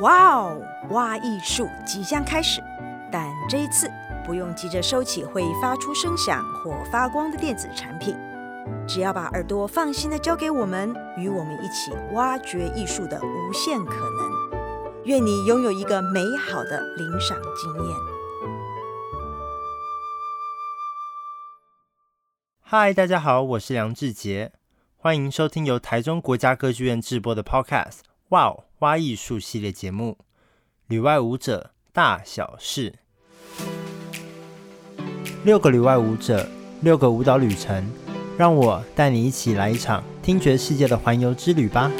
哇哦，挖艺术即将开始，但这一次不用急着收起会发出声响或发光的电子产品，只要把耳朵放心的交给我们，与我们一起挖掘艺术的无限可能。愿你拥有一个美好的领赏经验。嗨，大家好，我是梁志杰，欢迎收听由台中国家歌剧院制播的 Podcast。哇哦，花艺术系列节目，旅外舞者大小事，六个旅外舞者，六个舞蹈旅程，让我带你一起来一场听觉世界的环游之旅吧。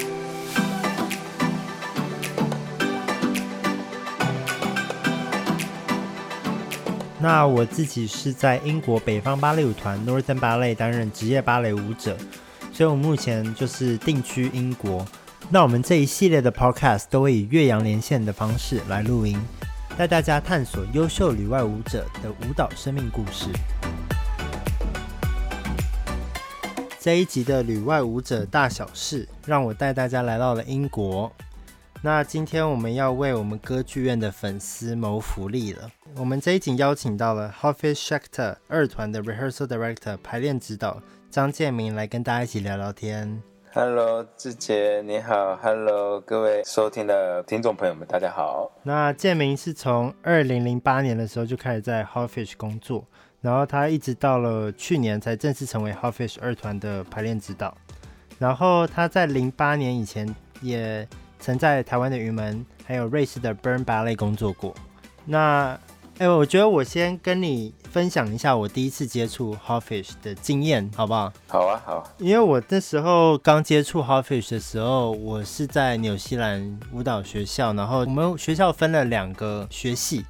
那我自己是在英国北方芭蕾舞团 Northern Ballet 担任职业芭蕾舞者，所以我目前就是定居英国。那我们这一系列的 Podcast 都会以岳阳连线的方式来录音，带大家探索优秀旅外舞者的舞蹈生命故事。这一集的旅外舞者大小事，让我带大家来到了英国。那今天我们要为我们歌剧院的粉丝谋福利了。我们这一集邀请到了 h o f f i s s h a c t e r 二团的 Rehearsal Director 排练指导张建明来跟大家一起聊聊天。Hello，志杰你好，Hello，各位收听的听众朋友们，大家好。那建明是从二零零八年的时候就开始在 Hoffish 工作，然后他一直到了去年才正式成为 Hoffish 二团的排练指导。然后他在零八年以前也曾在台湾的云门还有瑞士的 Burn Ballet 工作过。那哎，我觉得我先跟你分享一下我第一次接触 Howfish 的经验，好不好？好啊，好。因为我那时候刚接触 Howfish 的时候，我是在纽西兰舞蹈学校，然后我们学校分了两个学系，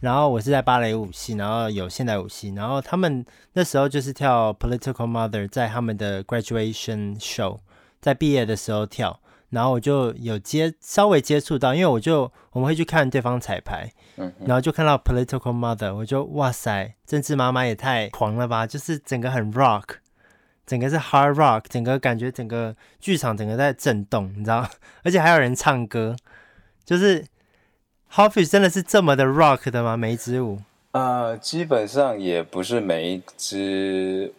然后我是在芭蕾舞系，然后有现代舞系，然后他们那时候就是跳 Political Mother，在他们的 Graduation Show，在毕业的时候跳。然后我就有接稍微接触到，因为我就我们会去看对方彩排，嗯，然后就看到 Political Mother，我就哇塞，政治妈妈也太狂了吧！就是整个很 rock，整个是 hard rock，整个感觉整个剧场整个在震动，你知道？而且还有人唱歌，就是 Hoffish 真的是这么的 rock 的吗？每一支舞？呃，基本上也不是每一支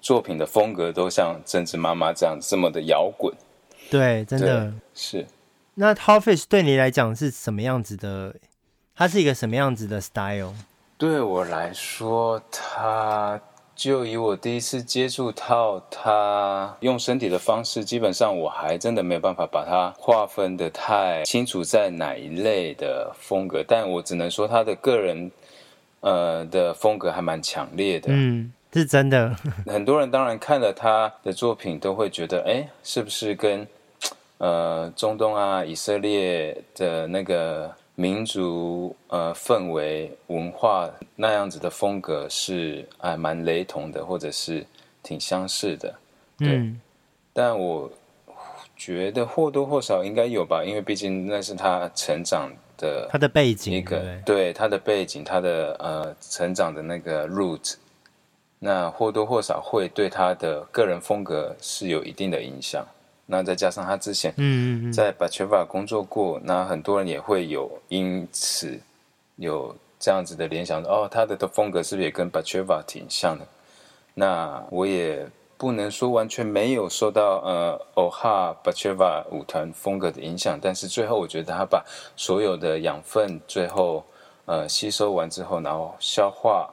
作品的风格都像政治妈妈这样这么的摇滚。对，真的是。那 Hoffish 对你来讲是什么样子的？它是一个什么样子的 style？对我来说，它就以我第一次接触到它用身体的方式，基本上我还真的没有办法把它划分的太清楚在哪一类的风格。但我只能说，他的个人呃的风格还蛮强烈的。嗯。是真的，很多人当然看了他的作品，都会觉得，哎，是不是跟呃中东啊、以色列的那个民族呃氛围、文化那样子的风格是哎蛮雷同的，或者是挺相似的？对。嗯。但我觉得或多或少应该有吧，因为毕竟那是他成长的他的背景，一个对，对他的背景，他的呃成长的那个 root。那或多或少会对他的个人风格是有一定的影响。那再加上他之前在巴切瓦工作过，那很多人也会有因此有这样子的联想：哦，他的的风格是不是也跟 b a c h e v a 挺像的？那我也不能说完全没有受到呃欧哈巴切瓦舞团风格的影响，但是最后我觉得他把所有的养分最后呃吸收完之后，然后消化。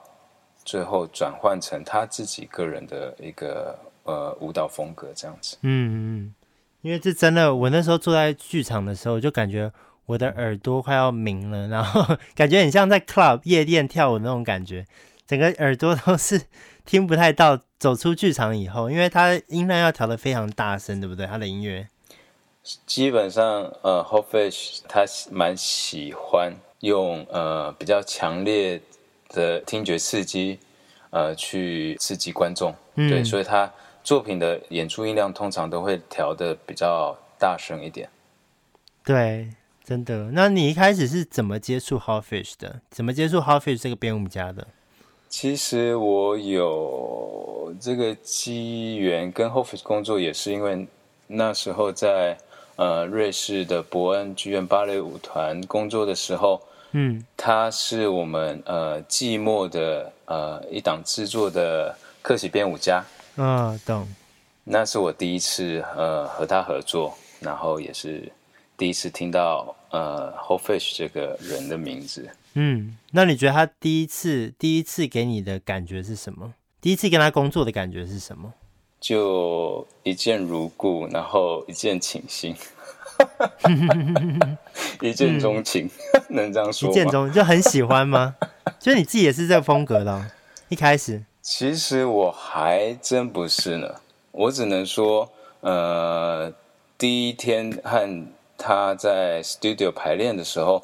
最后转换成他自己个人的一个呃舞蹈风格这样子。嗯嗯，因为这真的，我那时候坐在剧场的时候，就感觉我的耳朵快要鸣了，然后 感觉很像在 club 夜店跳舞那种感觉，整个耳朵都是 听不太到。走出剧场以后，因为他音量要调的非常大声，对不对？它的音乐基本上呃，Hoffish 他蛮喜欢用呃比较强烈。的听觉刺激，呃，去刺激观众，嗯，对，所以他作品的演出音量通常都会调的比较大声一点。对，真的。那你一开始是怎么接触 How Fish 的？怎么接触 How Fish 这个编舞家的？其实我有这个机缘跟 Hoffish 工作，也是因为那时候在呃瑞士的伯恩剧院芭蕾舞团工作的时候，嗯，他是我们呃季末的呃一档制作的客席编舞家。嗯、哦，懂。那是我第一次呃和他合作，然后也是第一次听到呃 Whole Fish 这个人的名字。嗯，那你觉得他第一次第一次给你的感觉是什么？第一次跟他工作的感觉是什么？就一见如故，然后一见倾心，一见钟情，嗯、能这样说吗？一见钟就很喜欢吗？就你自己也是这个风格的、哦，一开始。其实我还真不是呢。我只能说，呃，第一天和他在 studio 排练的时候，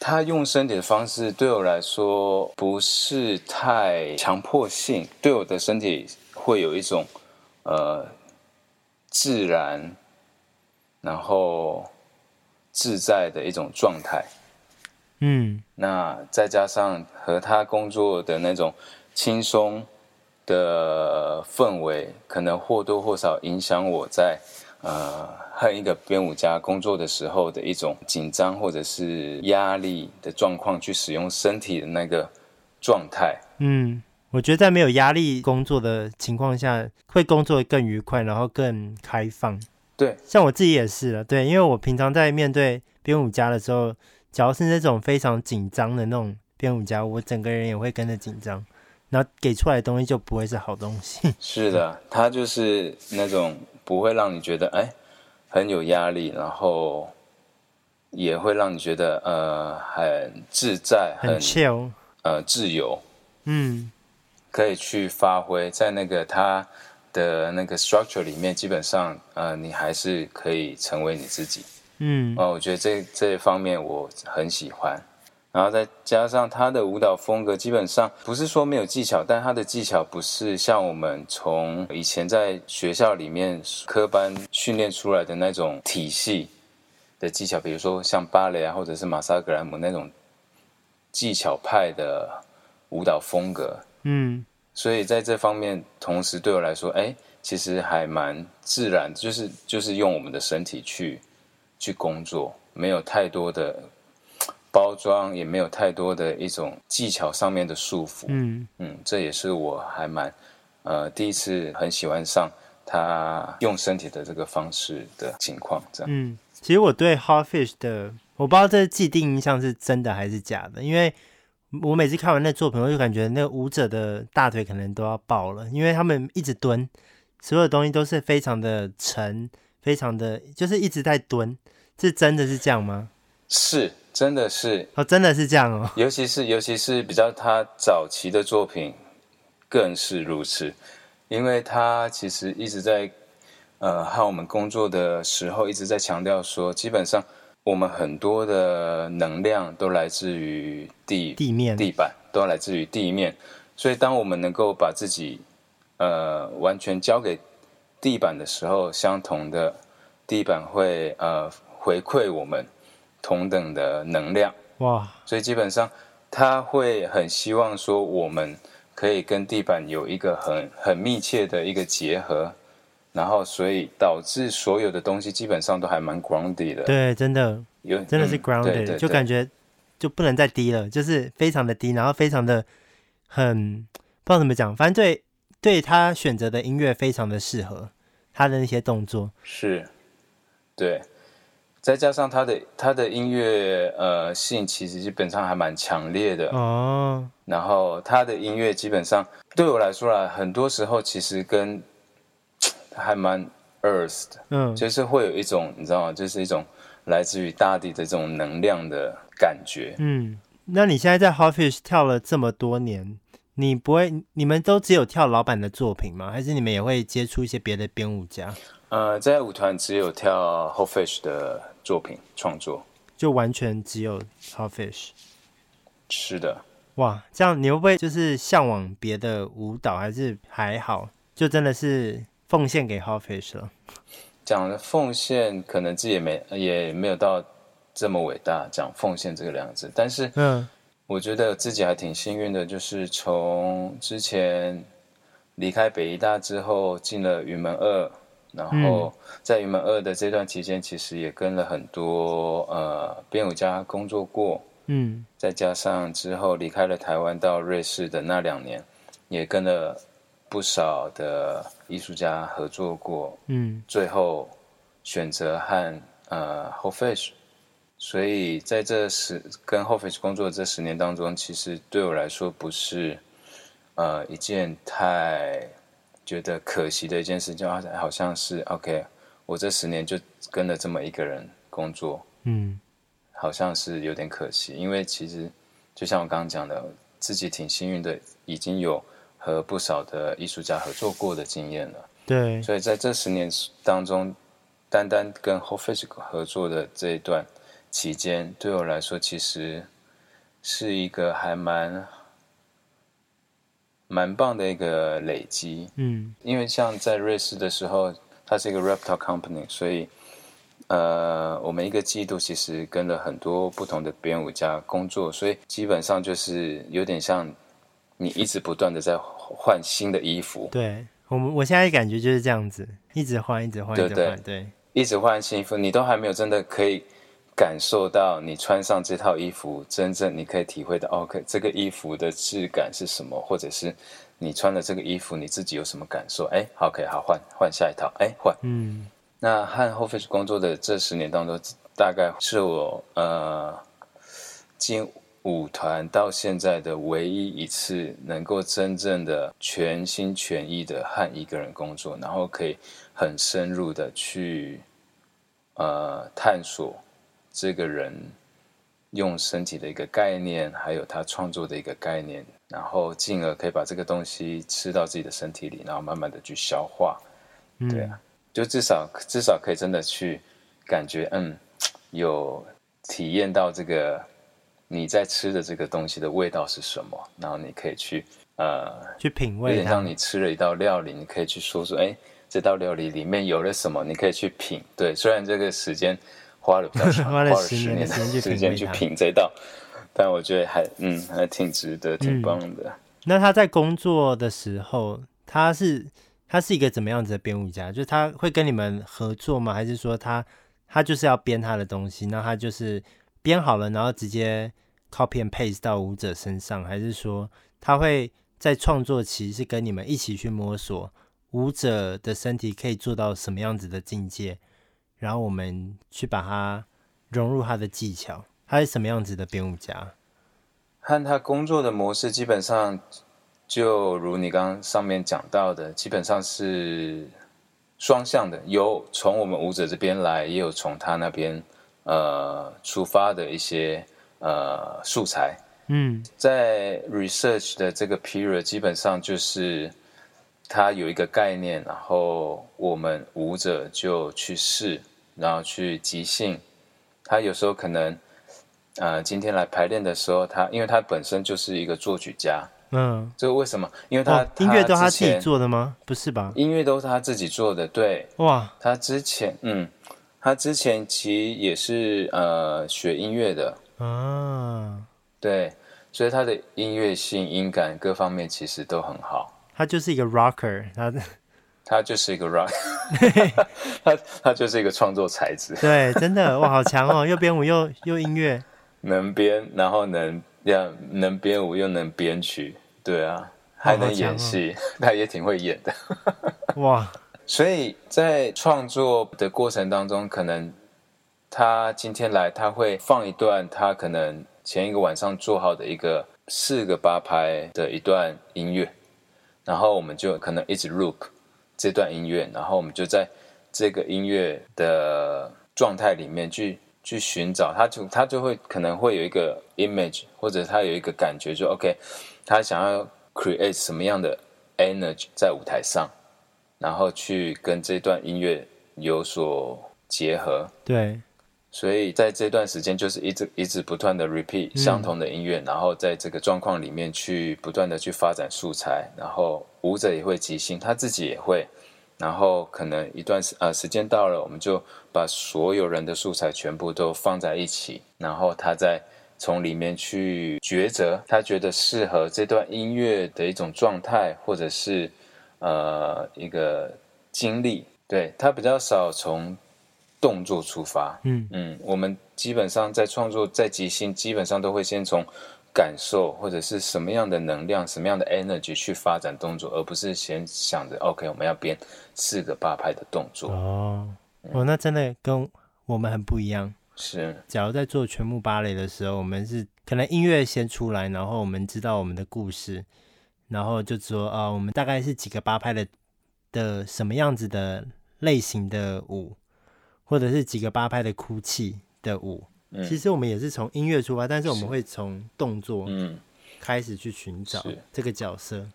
他用身体的方式对我来说不是太强迫性，对我的身体会有一种呃自然，然后自在的一种状态。嗯，那再加上和他工作的那种轻松。的氛围可能或多或少影响我在呃和一个编舞家工作的时候的一种紧张或者是压力的状况，去使用身体的那个状态。嗯，我觉得在没有压力工作的情况下，会工作更愉快，然后更开放。对，像我自己也是了。对，因为我平常在面对编舞家的时候，只要是那种非常紧张的那种编舞家，我整个人也会跟着紧张。然后给出来的东西就不会是好东西。是的，他就是那种不会让你觉得哎很有压力，然后也会让你觉得呃很自在、很 chill，呃自由。嗯，可以去发挥在那个他的那个 structure 里面，基本上呃你还是可以成为你自己。嗯，哦，我觉得这这一方面我很喜欢。然后再加上他的舞蹈风格，基本上不是说没有技巧，但他的技巧不是像我们从以前在学校里面科班训练出来的那种体系的技巧，比如说像芭蕾啊，或者是马萨格兰姆那种技巧派的舞蹈风格。嗯，所以在这方面，同时对我来说，哎，其实还蛮自然，就是就是用我们的身体去去工作，没有太多的。包装也没有太多的一种技巧上面的束缚，嗯嗯，这也是我还蛮呃第一次很喜欢上他用身体的这个方式的情况，这样。嗯，其实我对 Hardfish 的我不知道这既定印象是真的还是假的，因为我每次看完那作品，我就感觉那个舞者的大腿可能都要爆了，因为他们一直蹲，所有东西都是非常的沉，非常的就是一直在蹲，是真的是这样吗？是。真的是哦，真的是这样哦。尤其是尤其是比较他早期的作品，更是如此。因为他其实一直在呃和我们工作的时候，一直在强调说，基本上我们很多的能量都来自于地地面地板，都来自于地面。所以当我们能够把自己呃完全交给地板的时候，相同的地板会呃回馈我们。同等的能量。哇，所以基本上他会很希望说，我们可以跟地板有一个很很密切的一个结合，然后所以导致所有的东西基本上都还蛮 grounded 的。对，真的。有真的是 grounded，、嗯、对对对，就感觉就不能再低了，就是非常的低，然后非常的很不知道怎么讲，反正对对他选择的音乐非常的适合他的那些动作，是，对。再加上他的他的音乐呃性，其实基本上还蛮强烈的哦。Oh. 然后他的音乐基本上对我来说啦，很多时候其实跟 还蛮 earth 的，嗯，就是会有一种你知道吗？就是一种来自于大地的这种能量的感觉。嗯，那你现在在 Hot Fish 跳了这么多年，你不会你们都只有跳老板的作品吗？还是你们也会接触一些别的编舞家？呃，在舞团只有跳 Hot Fish 的作品创作，就完全只有 Hot Fish。是的，哇，这样你会不会就是向往别的舞蹈，还是还好？就真的是奉献给 Hot Fish 了？讲的奉献，可能自己也没也没有到这么伟大，讲奉献这个两个字。但是，嗯，我觉得自己还挺幸运的，就是从之前离开北医大之后，进了云门二。然后在云门二的这段期间，其实也跟了很多呃编舞家工作过，嗯，再加上之后离开了台湾到瑞士的那两年，也跟了不少的艺术家合作过，嗯，最后选择和呃 h o f i s h 所以在这十跟 h o f i s h 工作的这十年当中，其实对我来说不是呃一件太。觉得可惜的一件事，就好像是 OK，我这十年就跟了这么一个人工作，嗯，好像是有点可惜，因为其实就像我刚刚讲的，自己挺幸运的，已经有和不少的艺术家合作过的经验了，对，所以在这十年当中，单单跟 Hofféj 合作的这一段期间，对我来说其实是一个还蛮。蛮棒的一个累积，嗯，因为像在瑞士的时候，它是一个 Reptile Company，所以，呃，我们一个季度其实跟了很多不同的编舞家工作，所以基本上就是有点像你一直不断的在换新的衣服。对，我们我现在感觉就是这样子，一直换，一直换，对对一直换，对，一直换新衣服，你都还没有真的可以。感受到你穿上这套衣服，真正你可以体会到，OK，这个衣服的质感是什么，或者是你穿了这个衣服，你自己有什么感受？哎，OK，好，换换下一套，哎，换。嗯，那和 Hofféj 工作的这十年当中，大概是我呃进舞团到现在的唯一一次能够真正的全心全意的和一个人工作，然后可以很深入的去呃探索。这个人用身体的一个概念，还有他创作的一个概念，然后进而可以把这个东西吃到自己的身体里，然后慢慢的去消化。嗯、对啊，就至少至少可以真的去感觉，嗯，有体验到这个你在吃的这个东西的味道是什么，然后你可以去呃去品味，有点像你吃了一道料理，你可以去说说，哎，这道料理里面有了什么，你可以去品。对，虽然这个时间。花了比较长，花了十年的时间去品这道，但我觉得还嗯还挺值得，挺棒的。嗯。那他在工作的时候，他是他是一个怎么样子的编舞家？就是他会跟你们合作吗？还是说他他就是要编他的东西，那他就是编好了，然后直接 copy and paste 到舞者身上？还是说他会在创作期是跟你们一起去摸索舞者的身体可以做到什么样子的境界？然后我们去把它融入他的技巧，他是什么样子的编舞家？和他工作的模式基本上就如你刚刚上面讲到的，基本上是双向的，有从我们舞者这边来，也有从他那边呃出发的一些呃素材。嗯，在 research 的这个 period，基本上就是。他有一个概念，然后我们舞者就去试，然后去即兴。他有时候可能，呃，今天来排练的时候，他因为他本身就是一个作曲家，嗯，这个为什么？因为他，哦、音乐都他自己做的吗？不是吧？音乐都是他自己做的，对。哇，他之前，嗯，他之前其实也是呃学音乐的啊，对，所以他的音乐性、音感各方面其实都很好。他就是一个 rocker，他他就是一个 rock，他他就是一个创作才子。对，真的哇，好强哦！又编舞又又音乐，能编，然后能要能编舞又能编曲，对啊，还能演戏，他也挺会演的。哇！所以在创作的过程当中，可能他今天来，他会放一段他可能前一个晚上做好的一个四个八拍的一段音乐。然后我们就可能一直 loop 这段音乐，然后我们就在这个音乐的状态里面去去寻找，他就他就会可能会有一个 image，或者他有一个感觉，就 OK，他想要 create 什么样的 energy 在舞台上，然后去跟这段音乐有所结合。对。所以在这段时间，就是一直一直不断的 repeat 相同的音乐，嗯，然后在这个状况里面去不断的去发展素材，然后舞者也会即兴，他自己也会，然后可能一段时呃时间到了，我们就把所有人的素材全部都放在一起，然后他再从里面去抉择，他觉得适合这段音乐的一种状态，或者是呃一个经历，对，他比较少从动作出发。嗯嗯，我们基本上在创作在即兴，基本上都会先从感受或者是什么样的能量、什么样的 energy 去发展动作，而不是先想着 OK 我们要编四个八拍的动作。哦，嗯、哦，那真的跟我们很不一样。是，假如在做全部芭蕾的时候，我们是可能音乐先出来，然后我们知道我们的故事，然后就说啊、呃，我们大概是几个八拍的的什么样子的类型的舞，或者是几个八拍的哭泣的舞。嗯、其实我们也是从音乐出发，但是我们会从动作嗯开始去寻找这个角色。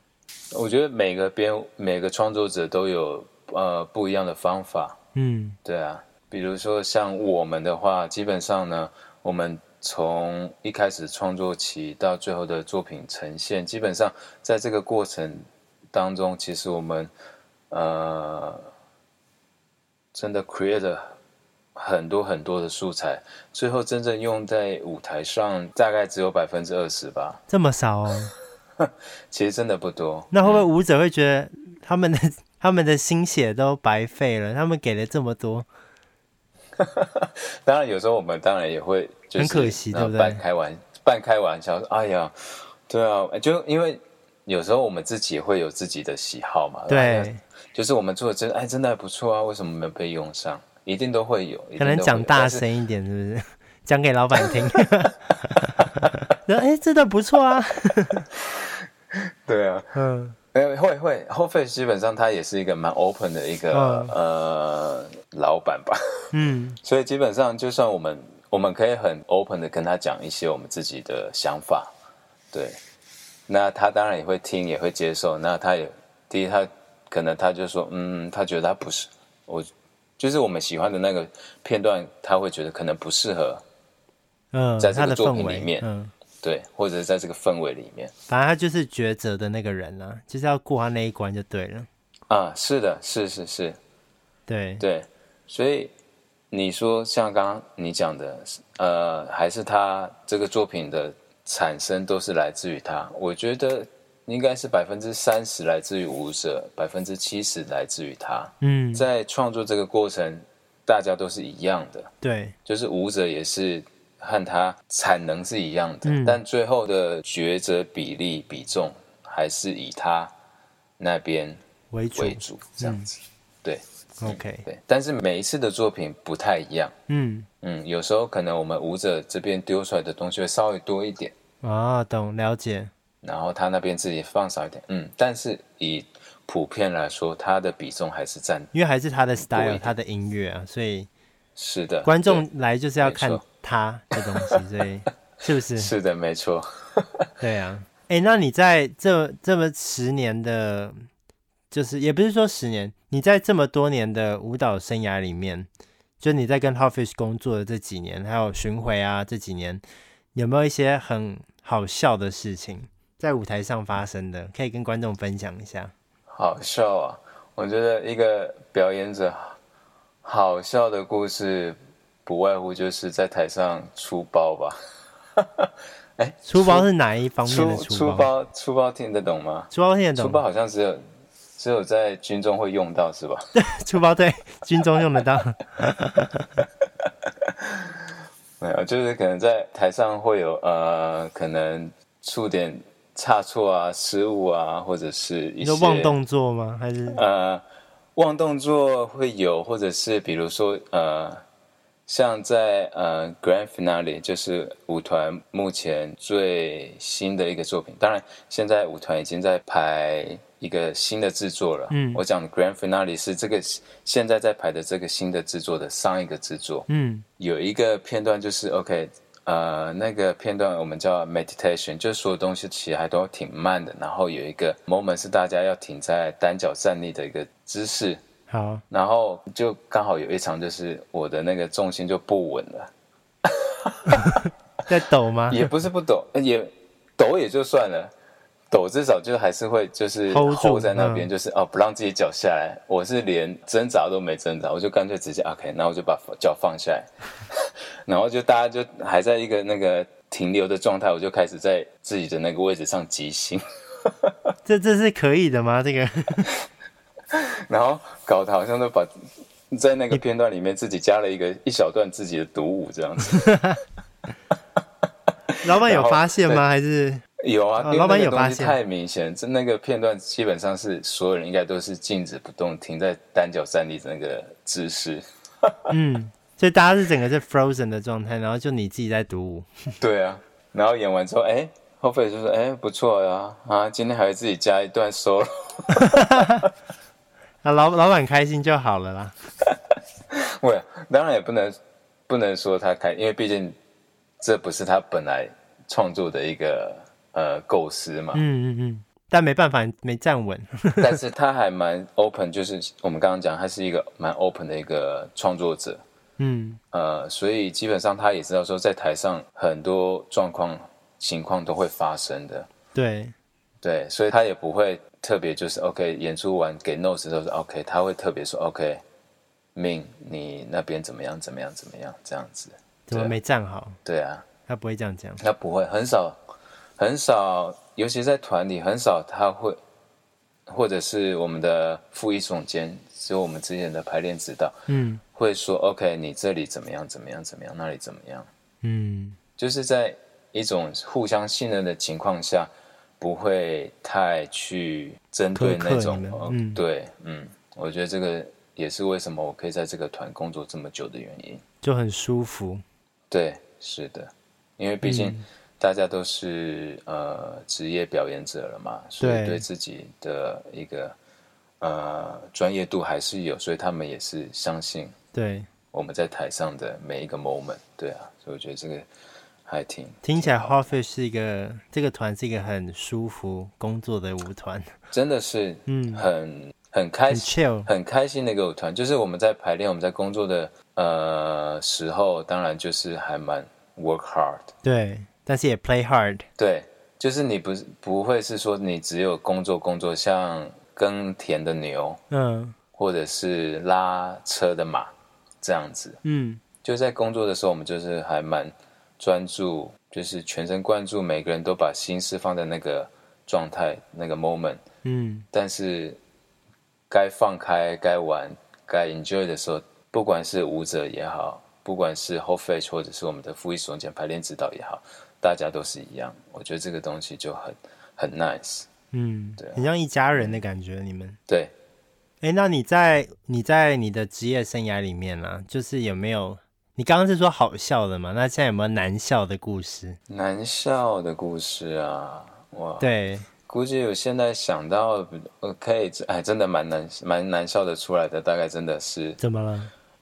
我觉得每个编每个创作者都有呃不一样的方法。嗯，对啊。比如说像我们的话，基本上呢，我们从一开始创作起到最后的作品呈现，基本上在这个过程当中，其实我们呃真的 create 了很多很多的素材，最后真正用在舞台上大概只有百分之二十吧。这么少哦？其实真的不多。那会不会舞者会觉得他们的 他们的心血都白费了？他们给了这么多？当然，有时候我们当然也会，就是，很可惜，对不对？半开玩半开玩笑，哎呀，对啊，就因为有时候我们自己也会有自己的喜好嘛。对，就是我们做的真哎，真的还不错啊，为什么没有被用上？一定都会有，可能讲大声一点，是不是？讲给老板听。哎，真的不错啊。对啊，嗯。会会会，Hot Face 基本上他也是一个蛮 open 的一个、哦、呃老板吧，嗯，所以基本上就算我们我们可以很 open 的跟他讲一些我们自己的想法，对，那他当然也会听也会接受，那他也第一他可能他就说嗯，他觉得他不是我就是我们喜欢的那个片段，他会觉得可能不适合，嗯，在这个作品里面，嗯。对，或者是在这个氛围里面，反正他就是抉择的那个人啊，就是要过他那一关就对了。啊，是的，是是是，对对，所以你说像刚刚你讲的，呃，还是他这个作品的产生都是来自于他，我觉得应该是百分之三十来自于舞者，百分之七十来自于他。嗯，在创作这个过程，大家都是一样的，对，就是舞者也是。和他产能是一样的，嗯、但最后的抉择比例比重还是以他那边为主，为主这样子。嗯、对，OK，对。但是每一次的作品不太一样，嗯嗯，有时候可能我们舞者这边丢出来的东西会稍微多一点啊，懂了解。然后他那边自己放少一点，嗯，但是以普遍来说，他的比重还是占，因为还是他的 style，他的音乐啊，所以是的，观众来就是要看。他的东西，所以 是不是？是的，没错。对啊，哎、欸，那你在这这么十年的，就是也不是说十年，你在这么多年的舞蹈生涯里面，就你在跟 Hot Fish 工作的这几年，还有巡回啊这几年，有没有一些很好笑的事情在舞台上发生的，可以跟观众分享一下？好笑啊！我觉得一个表演者好笑的故事。不外乎就是在台上出包吧，哎，出包是哪一方面的出包？出包出包听得懂吗？出包听得懂。出包好像只有只有在军中会用到是吧？对，出包对，军中用得到。没有，就是可能在台上会有呃，可能出点差错啊、失误啊，或者是一些忘动作吗？还是呃，忘动作会有，或者是比如说呃。像在呃 Grand Finale 就是舞团目前最新的一个作品，当然现在舞团已经在排一个新的制作了。嗯，我讲的 Grand Finale 是这个现在在排的这个新的制作的上一个制作。嗯，有一个片段就是 OK，呃，那个片段我们叫 Meditation，就是所有东西其实还都挺慢的，然后有一个 moment 是大家要停在单脚站立的一个姿势。好，然后就刚好有一场，就是我的那个重心就不稳了，在抖吗？也不是不抖，也抖也就算了，抖至少就还是会就是 hold 在那边，就是哦不让自己脚下来。我是连挣扎都没挣扎，我就干脆直接 OK，然后我就把脚放下来，然后就大家就还在一个那个停留的状态，我就开始在自己的那个位置上即兴。这这是可以的吗？这个？然后搞得好像都把在那个片段里面自己加了一个一小段自己的独舞这样子。老板有发现吗？还是有啊？哦、老板有发现？太明显，这那个片段基本上是所有人应该都是静止不动，停在单脚站立的那个姿势。嗯，所以大家是整个是 frozen 的状态，然后就你自己在独舞。对啊，然后演完之后，哎，后辈就说：“哎，不错呀，啊，今天还会自己加一段 solo。」啊，老老板开心就好了啦。喂，当然也不能不能说他开，因为毕竟。这不是他本来创作的一个呃构思嘛？嗯嗯嗯，但没办法，没站稳。但是他还蛮 open，就是我们刚刚讲，他是一个蛮 open 的一个创作者。嗯，呃，所以基本上他也知道说，在台上很多状况情况都会发生的。对对，所以他也不会特别就是 OK 演出完给 notes 都是 OK，他会特别说 OK，Ming 你那边怎么样怎么样怎么样这样子。怎么没站好？对啊，他不会这样讲。他不会，很少，很少，尤其在团里，很少他会，或者是我们的副艺总监，是我们之前的排练指导，嗯，会说 OK，你这里怎么样，怎么样，怎么样，那里怎么样，嗯，就是在一种互相信任的情况下，不会太去针对那种，嗯，对，嗯，我觉得这个也是为什么我可以在这个团工作这么久的原因，就很舒服。对，是的，因为毕竟大家都是、嗯、呃职业表演者了嘛，所以对自己的一个呃专业度还是有，所以他们也是相信对。我们在台上的每一个 moment，对啊，所以我觉得这个还挺听起来 Hotfish 是一个这个团是一个很舒服工作的舞团，真的是嗯。很很开心很，很开心的一个舞团，就是我们在排练我们在工作的。呃，时候当然就是还蛮 work hard，对，但是也 play hard，对，就是你不不会是说你只有工作工作，像耕田的牛，嗯，或者是拉车的马这样子，嗯，就在工作的时候，我们就是还蛮专注，就是全神贯注，每个人都把心思放在那个状态那个 moment，嗯，但是该放开、该玩、该 enjoy 的时候。不管是舞者也好，不管是 Hotfish 或者是我们的副艺总监排练指导也好，大家都是一样。我觉得这个东西就很很 nice，嗯，对、啊，很像一家人的感觉。你们对，哎，那你在你在你的职业生涯里面呢、啊，就是有没有？你刚刚是说好笑的嘛？那现在有没有难笑的故事？难笑的故事啊，哇，对。估计我现在想到，可以，哎，真的蛮难蛮难笑的出来的，大概真的是怎么了？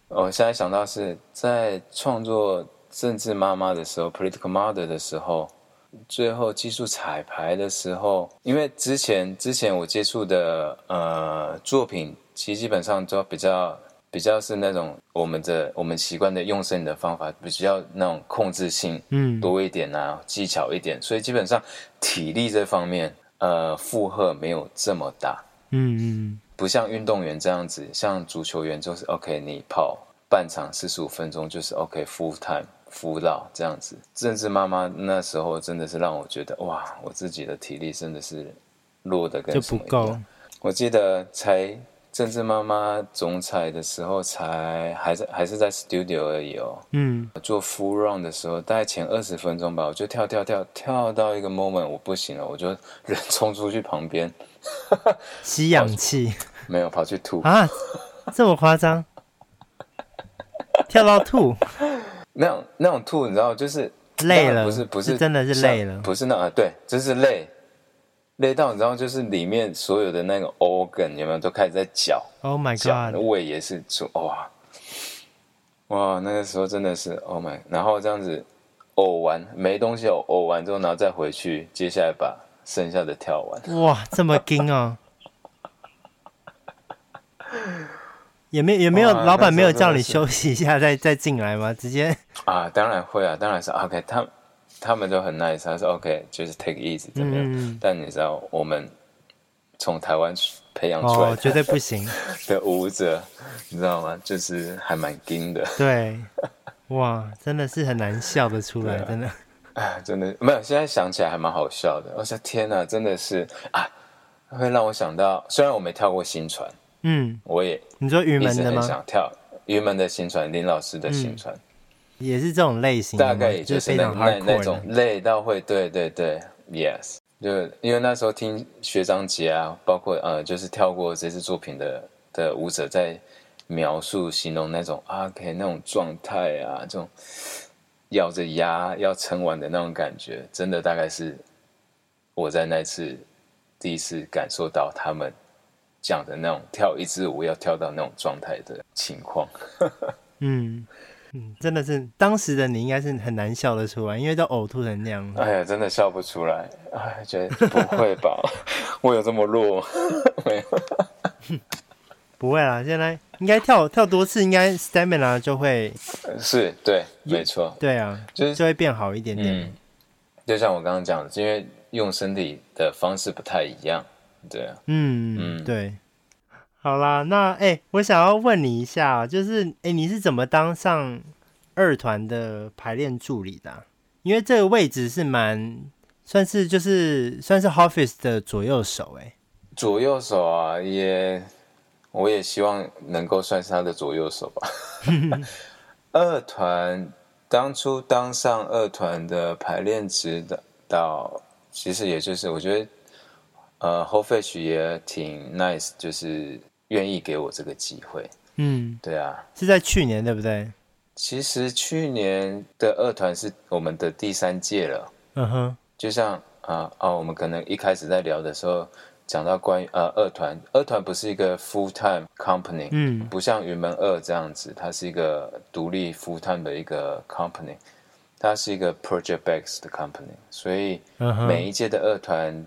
我现在想到是在创作《政治妈妈》的时候，《Political Mother》的时候，最后技术彩排的时候，因为之前之前我接触的呃作品，其实基本上都比较比较是那种我们的我们习惯的用声的方法，比较那种控制性嗯。多一点啊，技巧一点，所以基本上体力这方面呃负荷没有这么大，嗯嗯。不像运动员这样子，像足球员就是 OK，你跑半场四十五分钟就是 OK full time full out 这样子。政治妈妈那时候真的是让我觉得哇，我自己的体力真的是弱的跟什么一样。就不够。我记得才政治妈妈总裁的时候才还在还是在 studio 而已哦。嗯。做 full run 的时候，大概前二十分钟吧，我就跳跳跳跳到一个 moment 我不行了，我就人冲出去旁边。吸氧气 没有跑去吐啊，这么夸张？跳到吐？那种那种吐，你知道，就是累了，不是不是，是真的是累了，不是那啊，对，就是累，累到你知道，就是里面所有的那个 organ 有没有都开始在叫？Oh my god！胃也是说哇哇，那个时候真的是 Oh my，然后这样子呕完没东西呕，呕完之后然后再回去，接下来把。剩下的跳完，哇，这么惊哦！也没也没有老板没有叫你休息一下 再再进来吗？直接啊，当然会啊，当然是 OK，他他们都很 nice，他说 OK，就是 take easy 怎么样？嗯、但你知道我们从台湾培养出来的、哦、绝对不行 的舞者，你知道吗？就是还蛮惊的。对，哇，真的是很难笑得出来，真的。哎，真的没有。现在想起来还蛮好笑的。我说天哪，真的是啊，会让我想到，虽然我没跳过薪传，嗯，我也你说云门的吗？想跳云门的新传，林老师的新传、嗯，也是这种类型，大概也就是那那那种累到会，对对对，yes，就因为那时候听学长姐啊，包括呃，就是跳过这次作品的的舞者在描述形容那种啊可以那种状态啊，这种咬着牙要撑完的那种感觉，真的大概是我在那次第一次感受到他们。讲的那种跳一支舞要跳到那种状态的情况，嗯嗯，真的是当时的你应该是很难笑得出来，因为都呕吐成那样。哎呀，真的笑不出来，哎，觉得不会吧？我有这么弱？没有，不会啦。现在应该跳跳多次，应该 stamina 就会是对，没错，对啊，就是就会变好一点点。嗯，就像我刚刚讲的，因为用身体的方式不太一样。对啊，嗯嗯，对，好啦，那哎、欸，我想要问你一下，就是哎、欸，你是怎么当上二团的排练助理的、啊？因为这个位置是蛮算是就是算是 Hotfix 的左右手、欸，哎，左右手啊，也我也希望能够算是他的左右手吧。二团当初当上二团的排练指导，其实也就是我觉得。呃 Hotfix 也挺 nice，就是愿意给我这个机会。嗯，对啊，是在去年对不对？其实去年的二团是我们的第三届了。嗯哼，就像啊啊、呃，我们可能一开始在聊的时候讲到关于呃二团，二团不是一个 full time company，嗯，不像云门二这样子，它是一个独立 full time 的一个 company，它是一个 project based 的 company，所以每一届的二团。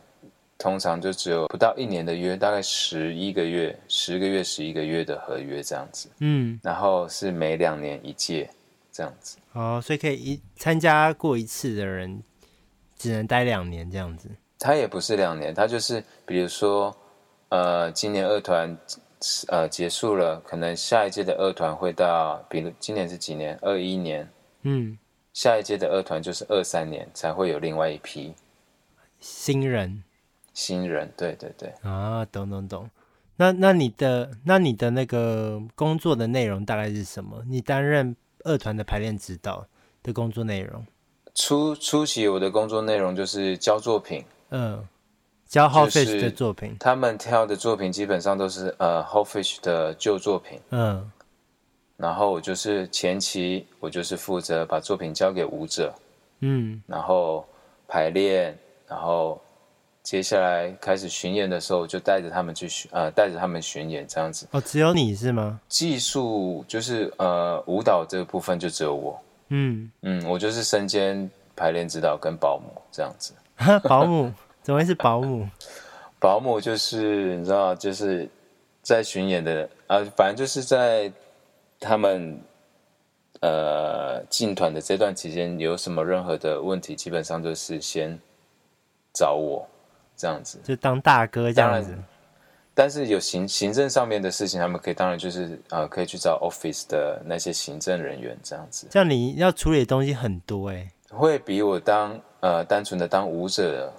通常就只有不到一年的约，大概十一个月、十个月、十一个月的合约这样子。嗯，然后是每两年一届这样子。哦，所以可以一参加过一次的人，只能待两年这样子。他也不是两年，他就是比如说，呃，今年二团呃结束了，可能下一届的二团会到，比如今年是几年？二一年。嗯，下一届的二团就是二三年才会有另外一批新人。新人，对对对啊，懂懂懂。那那你的那你的那个工作的内容大概是什么？你担任二团的排练指导的工作内容？初初期我的工作内容就是教作品，嗯，教 Hotfix 的作品。他们挑的作品基本上都是呃 h o f i s h 的旧作品，嗯。然后我就是前期我就是负责把作品交给舞者，嗯，然后排练，然后。接下来开始巡演的时候，就带着他们去巡，呃，带着他们巡演这样子。哦，只有你是吗？技术就是呃，舞蹈这个部分就只有我。嗯嗯，我就是身兼排练指导跟保姆这样子。保姆？怎么会是保姆？保姆就是你知道，就是在巡演的啊、呃，反正就是在他们呃进团的这段期间，有什么任何的问题，基本上都是先找我。这样子。就当大哥这样子，但是有行行政上面的事情，他们可以当然就是呃，可以去找 office 的那些行政人员这样子。这样你要处理的东西很多哎、欸，会比我当呃单纯的当舞者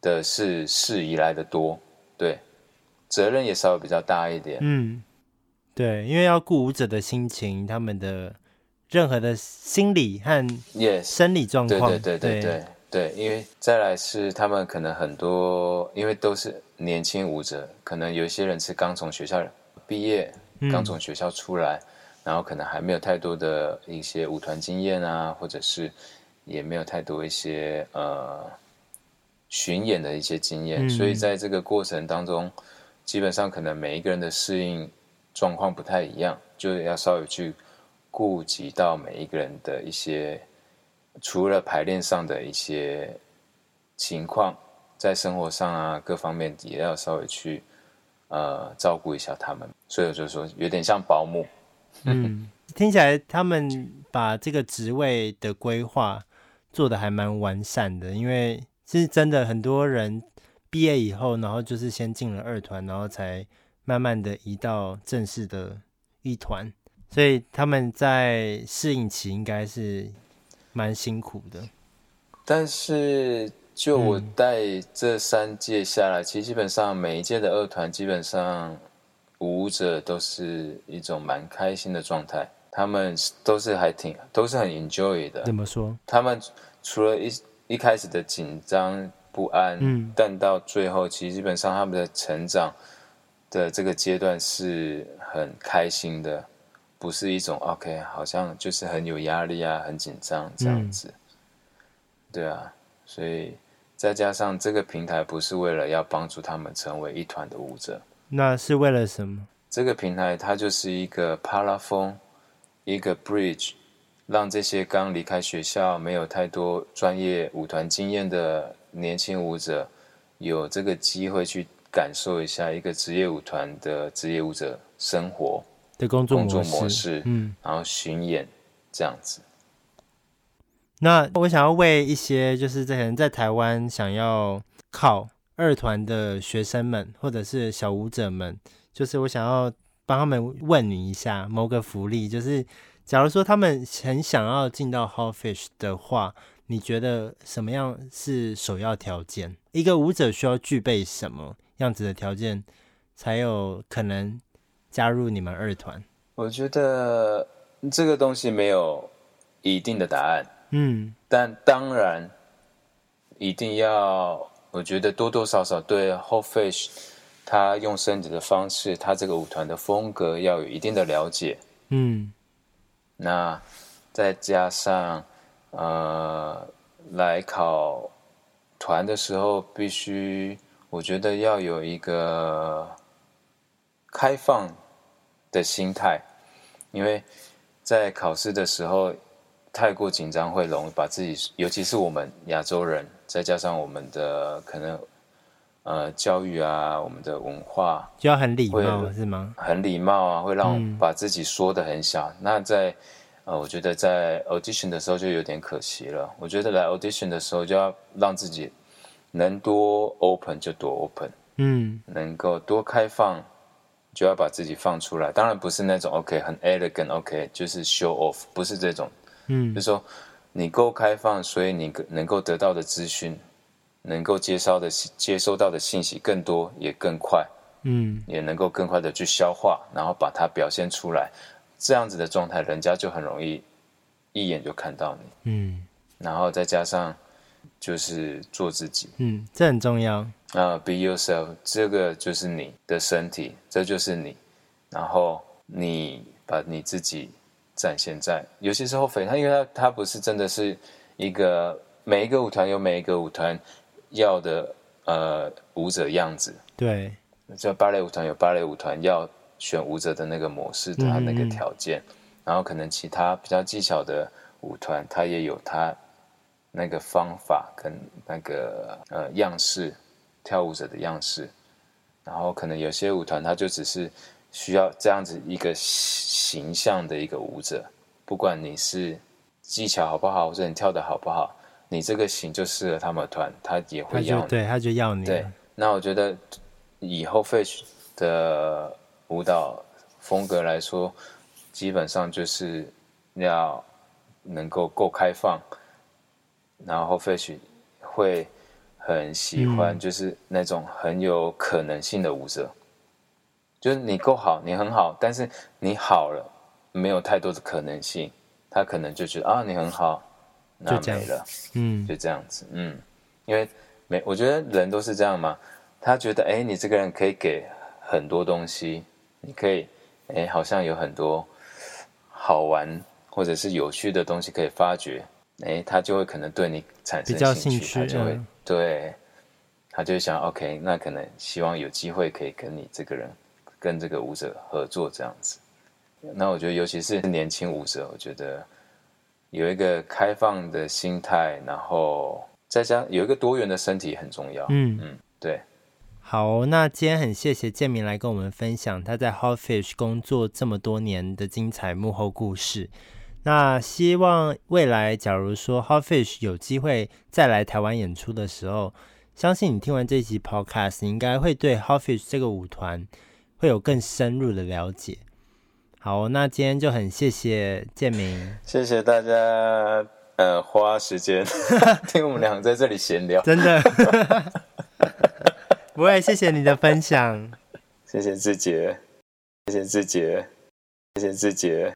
的事事宜来的多，对，责任也稍微比较大一点。嗯，对，因为要顾舞者的心情，他们的任何的心理和生理状况，对对对对对。对，因为再来是他们可能很多，因为都是年轻舞者，可能有一些人是刚从学校毕业，刚从学校出来，嗯，然后可能还没有太多的一些舞团经验啊，或者是也没有太多一些呃巡演的一些经验，嗯，所以在这个过程当中，基本上可能每一个人的适应状况不太一样，就要稍微去顾及到每一个人的一些。除了排练上的一些情况，在生活上啊各方面也要稍微去呃照顾一下他们，所以我就说有点像保姆。嗯，听起来他们把这个职位的规划做的还蛮完善的，因为是真的很多人毕业以后，然后就是先进了二团，然后才慢慢的移到正式的一团，所以他们在适应期应该是。蛮辛苦的，但是就我带这三届下来，嗯，其实基本上每一届的二团基本上舞者都是一种蛮开心的状态，他们都是还挺都是很 enjoy 的。怎么说？他们除了一一开始的紧张不安，嗯，但到最后其实基本上他们的成长的这个阶段是很开心的，不是一种 OK，好像就是很有压力啊，很紧张这样子。嗯、对啊，所以再加上这个平台不是为了要帮助他们成为一团的舞者。那是为了什么？这个平台它就是一个帕拉风，一个 bridge，让这些刚离开学校、没有太多专业舞团经验的年轻舞者，有这个机会去感受一下一个职业舞团的职业舞者生活的工作模式，嗯，然后巡演这样子。那我想要为一些就是这些人在台湾想要考。二团的学生们，或者是小舞者们，就是我想要帮他们问你一下某个福利，就是假如说他们很想要进到 Hot Fish 的话，你觉得什么样是首要条件？一个舞者需要具备什么样子的条件，才有可能加入你们二团？我觉得这个东西没有一定的答案，嗯，但当然一定要。我觉得多多少少对 Whole Fish，他用身体的方式，他这个舞团的风格要有一定的了解。嗯，那再加上呃，来考团的时候，必须我觉得要有一个开放的心态，因为在考试的时候太过紧张，会容易把自己，尤其是我们亚洲人。再加上我们的可能，呃，教育啊，我们的文化就要很礼貌，是吗？很礼貌啊，会让把自己缩的很小。嗯、那在呃，我觉得在 audition 的时候就有点可惜了。我觉得来 audition 的时候就要让自己能多 open 就多 open，嗯，能够多开放就要把自己放出来。当然不是那种 OK 很 elegant，OK 就是 show off，不是这种，嗯，就是说。你够开放，所以你能够得到的资讯，能够接收的接收到的信息更多，也更快，嗯，也能够更快的去消化，然后把它表现出来，这样子的状态，人家就很容易一眼就看到你，嗯，然后再加上就是做自己，嗯，这很重要啊，uh，be yourself，这个就是你的身体，这就是你，然后你把你自己。展现在，尤其是 Hot Fish，他因为他他不是真的是一个每一个舞团有每一个舞团要的呃舞者样子，对，就芭蕾舞团有芭蕾舞团要选舞者的那个模式，他那个条件，嗯、然后可能其他比较技巧的舞团，他也有他那个方法跟那个呃样式，跳舞者的样式，然后可能有些舞团他就只是。需要这样子一个形象的一个舞者，不管你是技巧好不好，或者你跳的好不好，你这个型就适合他们团，他也会要你。对，他就要你。对，那我觉得以 Hot Fish 的舞蹈风格来说，基本上就是要能够够开放，然后 Fish 会很喜欢，就是那种很有可能性的舞者。就是你够好，你很好，但是你好了，没有太多的可能性，他可能就觉得啊，你很好，那没了，嗯，就这样子，嗯，因为没，我觉得人都是这样嘛，他觉得哎，你这个人可以给很多东西，你可以，哎，好像有很多好玩或者是有趣的东西可以发掘，哎，他就会可能对你产生兴趣，兴趣他就会、嗯、对，他就想，OK，那可能希望有机会可以跟你这个人。跟这个舞者合作这样子，那我觉得尤其是年轻舞者，我觉得有一个开放的心态，然后再加上有一个多元的身体很重要。嗯嗯，对。好，那今天很谢谢建明来跟我们分享他在 Hot Fish 工作这么多年的精彩幕后故事。那希望未来假如说 Hot Fish 有机会再来台湾演出的时候，相信你听完这集 Podcast，你应该会对 Hot Fish 这个舞团。会有更深入的了解。好，那今天就很谢谢建明，谢谢大家，呃，花时间 听我们俩在这里闲聊，真的，不会，谢谢你的分享，谢谢志杰。谢谢志杰，谢谢志杰。